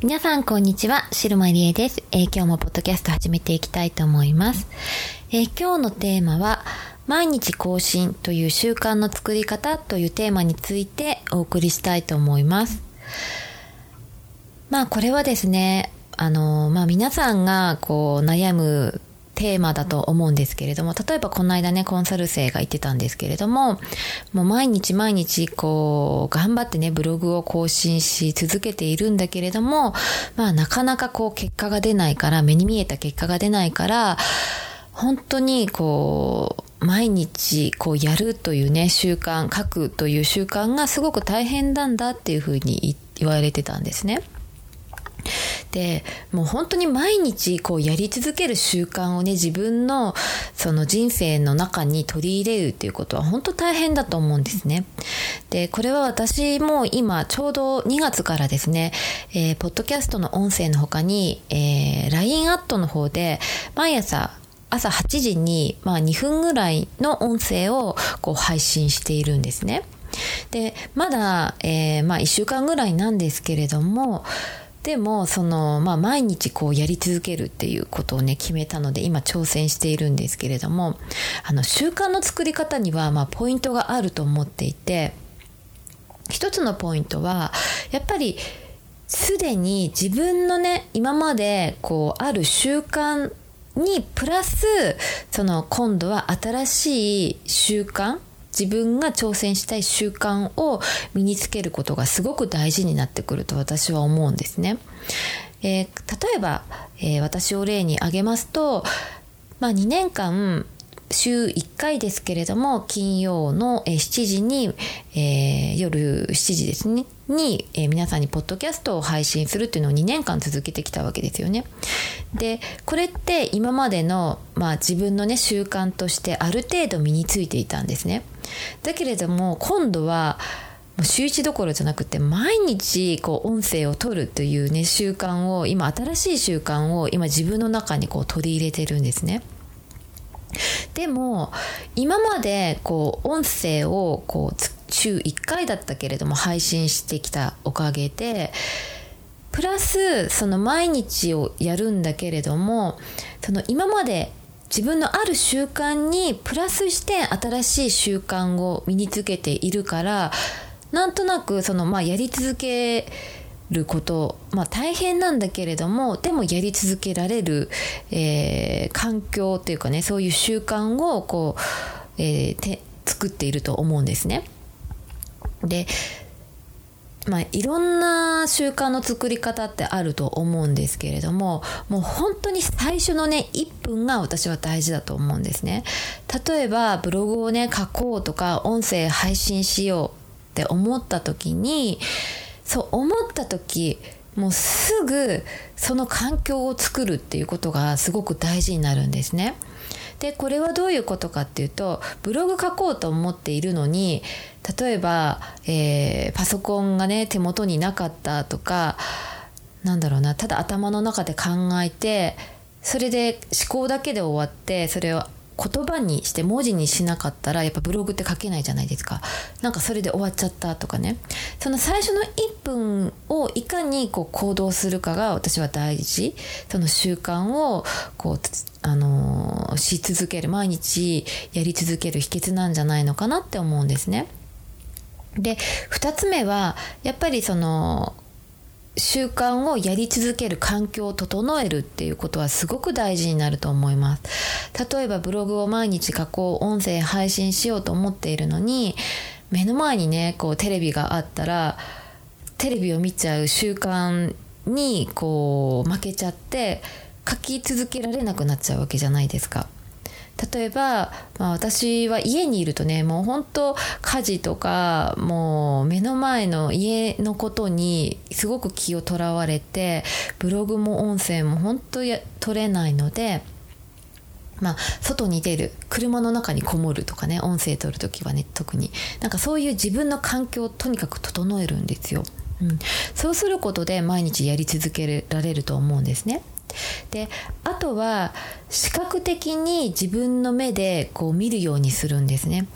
皆さん、こんにちは。シルマリエです、えー、今日もポッドキャスト始めていきたいと思います。えー、今日のテーマは、毎日更新という習慣の作り方というテーマについてお送りしたいと思います。まあ、これはですね、あの、まあ、皆さんがこう悩むテーマだと思うんですけれども、例えばこの間ね、コンサル生が言ってたんですけれども、もう毎日毎日こう、頑張ってね、ブログを更新し続けているんだけれども、まあなかなかこう結果が出ないから、目に見えた結果が出ないから、本当にこう、毎日こうやるというね、習慣、書くという習慣がすごく大変なんだっていうふうに言われてたんですね。でもう本当に毎日こうやり続ける習慣をね自分のその人生の中に取り入れるっていうことは本当大変だと思うんですね。でこれは私も今ちょうど2月からですね、えー、ポッドキャストの音声の他に、えー、LINE アットの方で毎朝朝8時に、まあ、2分ぐらいの音声をこう配信しているんですね。でまだ、えーまあ、1週間ぐらいなんですけれどもでもその、まあ、毎日こうやり続けるっていうことをね決めたので今挑戦しているんですけれどもあの習慣の作り方にはまあポイントがあると思っていて一つのポイントはやっぱりすでに自分のね今までこうある習慣にプラスその今度は新しい習慣自分が挑戦したい習慣を身につけることがすごく大事になってくると私は思うんですね。えー、例えば、えー、私を例に挙げますと、まあ、2年間週1回ですけれども金曜の7時に、えー、夜7時ですねに、えー、皆さんにポッドキャストを配信するっていうのを2年間続けてきたわけですよね。でこれって今までの、まあ、自分のね習慣としてある程度身についていたんですね。だけれども今度は週1どころじゃなくて毎日こう音声を取るというね習慣を今新しい習慣を今自分の中にこう取り入れてるんですね。でも今までこう音声をこう週1回だったけれども配信してきたおかげでプラスその毎日をやるんだけれどもその今まで自分のある習慣にプラスして新しい習慣を身につけているからなんとなくそのまあやり続けること、まあ、大変なんだけれどもでもやり続けられる、えー、環境っていうかねそういう習慣をこう、えー、作っていると思うんですね。でまあ、いろんな習慣の作り方ってあると思うんですけれどももう本当に最初のね1分が私は大事だと思うんですね例えばブログをね書こうとか音声配信しようって思った時にそう思った時もうすぐその環境を作るっていうことがすごく大事になるんですね。でこれはどういうことかっていうとブログ書こうと思っているのに例えば、えー、パソコンがね手元になかったとかなんだろうなただ頭の中で考えてそれで思考だけで終わってそれを言葉にして文字にしなかったらやっぱブログって書けないじゃないですか。なんかそれで終わっちゃったとかね。その最初の1分をいかにこう行動するかが私は大事。その習慣をこうあのー、し続ける毎日やり続ける秘訣なんじゃないのかなって思うんですね。で2つ目はやっぱりその習慣をやり続ける環境を整えるっていうことはすごく大事になると思います。例えばブログを毎日加工音声配信しようと思っているのに目の前にねこうテレビがあったらテレビを見ちゃう習慣にこう負けちゃって書き続けられなくなっちゃうわけじゃないですか。例えば、まあ、私は家にいるとねもう本当家事とかもう目の前の家のことにすごく気をとらわれてブログも音声も本当や取れないので。まあ、外に出る車の中にこもるとかね音声取る時はね特に。なんかそういう自分の環境をとにかく整えるんですよ、うん、そうすることで毎日やり続けられると思うんですね。であとは視覚的に自分の目でこう見るようにするんですね。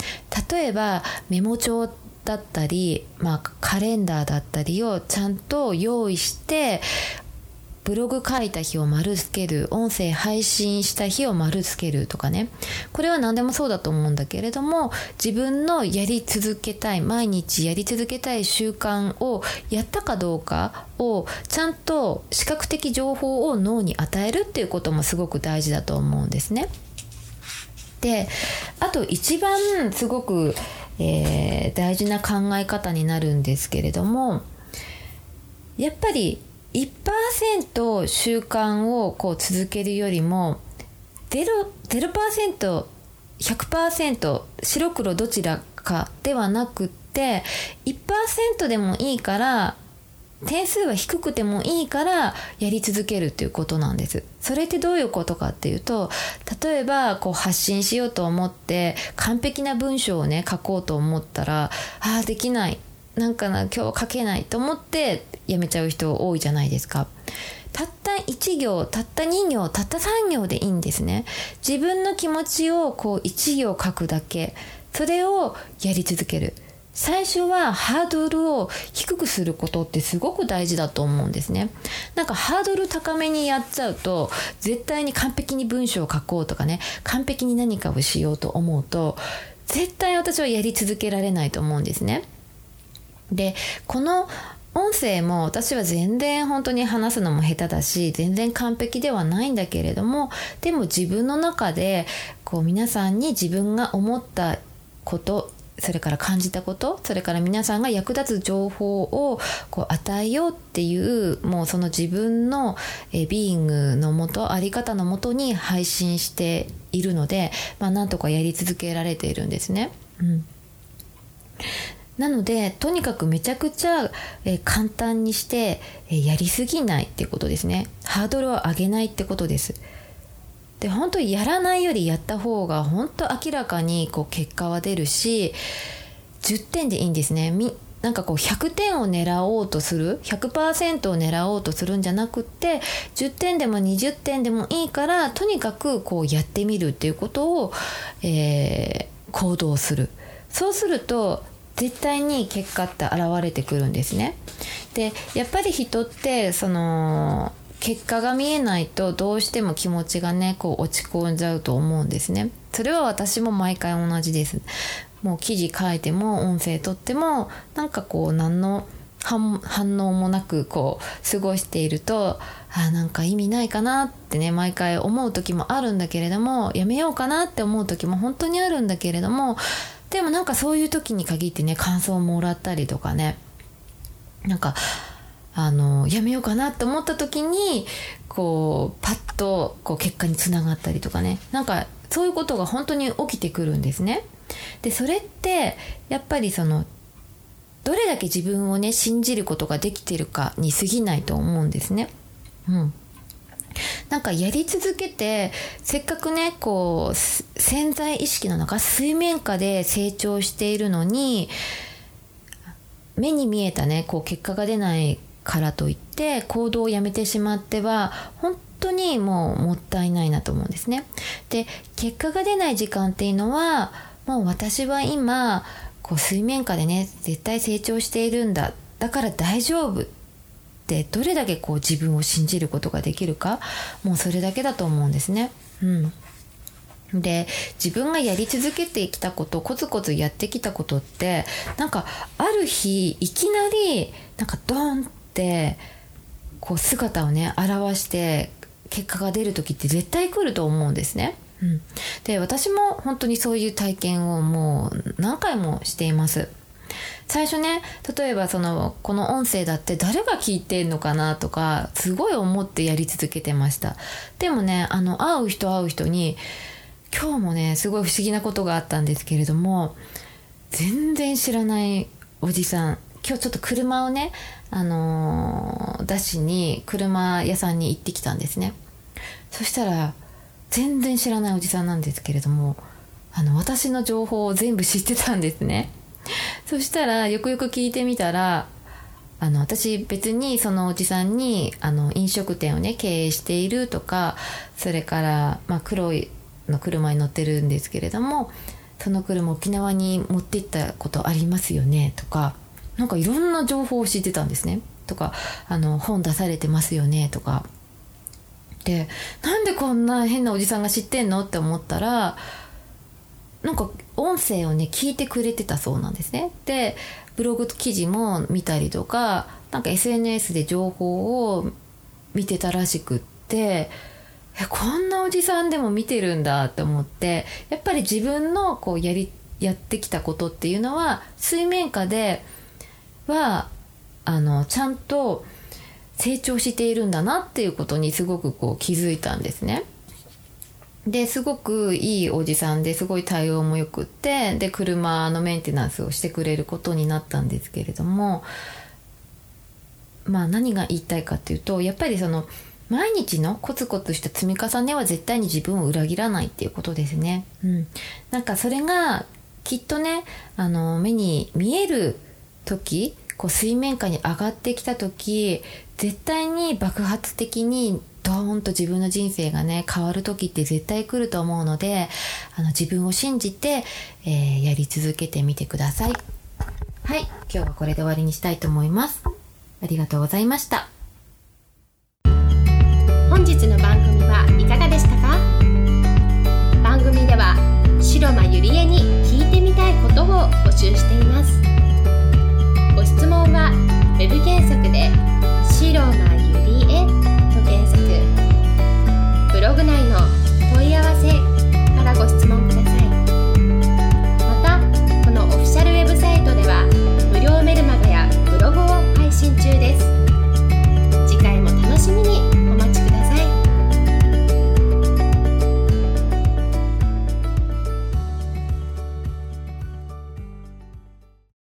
例えばメモ帳だったり、まあ、カレンダーだったりをちゃんと用意してブログ書いた日を丸つける音声配信した日を丸つけるとかねこれは何でもそうだと思うんだけれども自分のやり続けたい毎日やり続けたい習慣をやったかどうかをちゃんと視覚的情報を脳に与えるっていうこともすごく大事だと思うんですね。であと一番すごく、えー、大事な考え方になるんですけれどもやっぱり1%習慣をこう続けるよりも 0%, 100%白黒どちらかではなくって1%でもいいから点数は低くてもいいからやり続けるっていうことなんです。それってどういうことかっていうと例えばこう発信しようと思って完璧な文章をね書こうと思ったらああできないなんかな今日書けないと思ってやめちゃう人多いじゃないですか。たった1行たった2行たった3行でいいんですね。自分の気持ちをこう1行書くだけ。それをやり続ける。最初はハードルを低くすることってすごく大事だと思うんですね。なんかハードル高めにやっちゃうと絶対に完璧に文章を書こうとかね完璧に何かをしようと思うと絶対私はやり続けられないと思うんですね。でこの音声も私は全然本当に話すのも下手だし全然完璧ではないんだけれどもでも自分の中でこう皆さんに自分が思ったことそれから感じたことそれから皆さんが役立つ情報をこう与えようっていうもうその自分のえビーイングのもとあり方のもとに配信しているので、まあ、なんとかやり続けられているんですね。うんなのでとにかくめちゃくちゃ、え簡単にして、えやりすぎないってことですね。ハードルを上げないってことです。で本当にやらないよりやった方が本当明らかにこう結果は出るし10点でいいんですね。みなんかこう100点を狙おうとする100%を狙おうとするんじゃなくって10点でも20点でもいいからとにかくこうやってみるっていうことを、えー、行動する。そうすると絶対に結果って現れてくるんですね。でやっぱり人ってその結果が見えないとどうしても気持ちがねこう落ち込んじゃうと思うんですね。それは私も毎回同じです。もう記事書いても音声とってもなんかこう何の反応もなくこう過ごしているとあなんか意味ないかなってね毎回思う時もあるんだけれどもやめようかなって思う時も本当にあるんだけれどもでもなんかそういう時に限ってね感想をもらったりとかねなんかあのやめようかなって思った時にこうパッとこう結果につながったりとかねなんかそういうことが本当に起きてくるんですね。でそれってやっぱりそのどれだけ自分をね信じることができてるかに過ぎないと思うんですね。うん、なんかやり続けてせっかくねこう潜在意識の中水面下で成長しているのに目に見えたねこう結果が出ないからといって行動をやめてしまっては本当にもうもったいないなと思うんですね。で結果が出ない時間っていうのはもう私は今こう水面下でね絶対成長しているんだだから大丈夫ってどれだけこう自分を信じることができるかもうそれだけだと思うんですね。うんで自分がやり続けてきたことコツコツやってきたことってなんかある日いきなりなんかドンってこう姿をね表して結果が出る時って絶対来ると思うんですね。うん、で私も本当にそういう体験をもう何回もしています。最初ね例えばそのこの音声だって誰が聞いてんのかなとかすごい思ってやり続けてました。でもねあの会う人会う人に今日もねすごい不思議なことがあったんですけれども全然知らないおじさん今日ちょっと車をね、あのー、出しに車屋さんに行ってきたんですね。そしたら全然知らないおじさんなんですけれどもあの私の情報を全部知ってたんですね。そしたらよくよく聞いてみたらあの私別にそのおじさんにあの飲食店をね経営しているとかそれから、まあ、黒いの車に乗ってるんですけれどもその車沖縄に持って行ったことありますよねとかなんかいろんな情報を知ってたんですねとかあの本出されてますよねとか。でなんでこんな変なおじさんが知ってんの？って思ったらなんか音声をね聞いてくれてたそうなんですねでブログ記事も見たりとかなんか SNS で情報を見てたらしくってえこんなおじさんでも見てるんだって思ってやっぱり自分のこうやりやってきたことっていうのは水面下ではあのちゃんと成長しているんだなっていうことにすごくこう気づいたんですね。ですごくいいおじさんですごい対応もよくってで車のメンテナンスをしてくれることになったんですけれどもまあ何が言いたいかっていうとやっぱりその毎日のコツコツした積み重ねは絶対に自分を裏切らないっていうことですね。うん、なんかそれがきっとねあの目に見える時こう水面下に上がってきた時絶対に爆発的にドーンと自分の人生がね変わる時って絶対来ると思うのであの自分を信じて、えー、やり続けてみてください。はい。今日はこれで終わりにしたいと思います。ありがとうございました。本日の番組はいかがでしたか？番組では白間ゆりえに聞いてみたいことを募集しています。ご質問は web 検索で「白間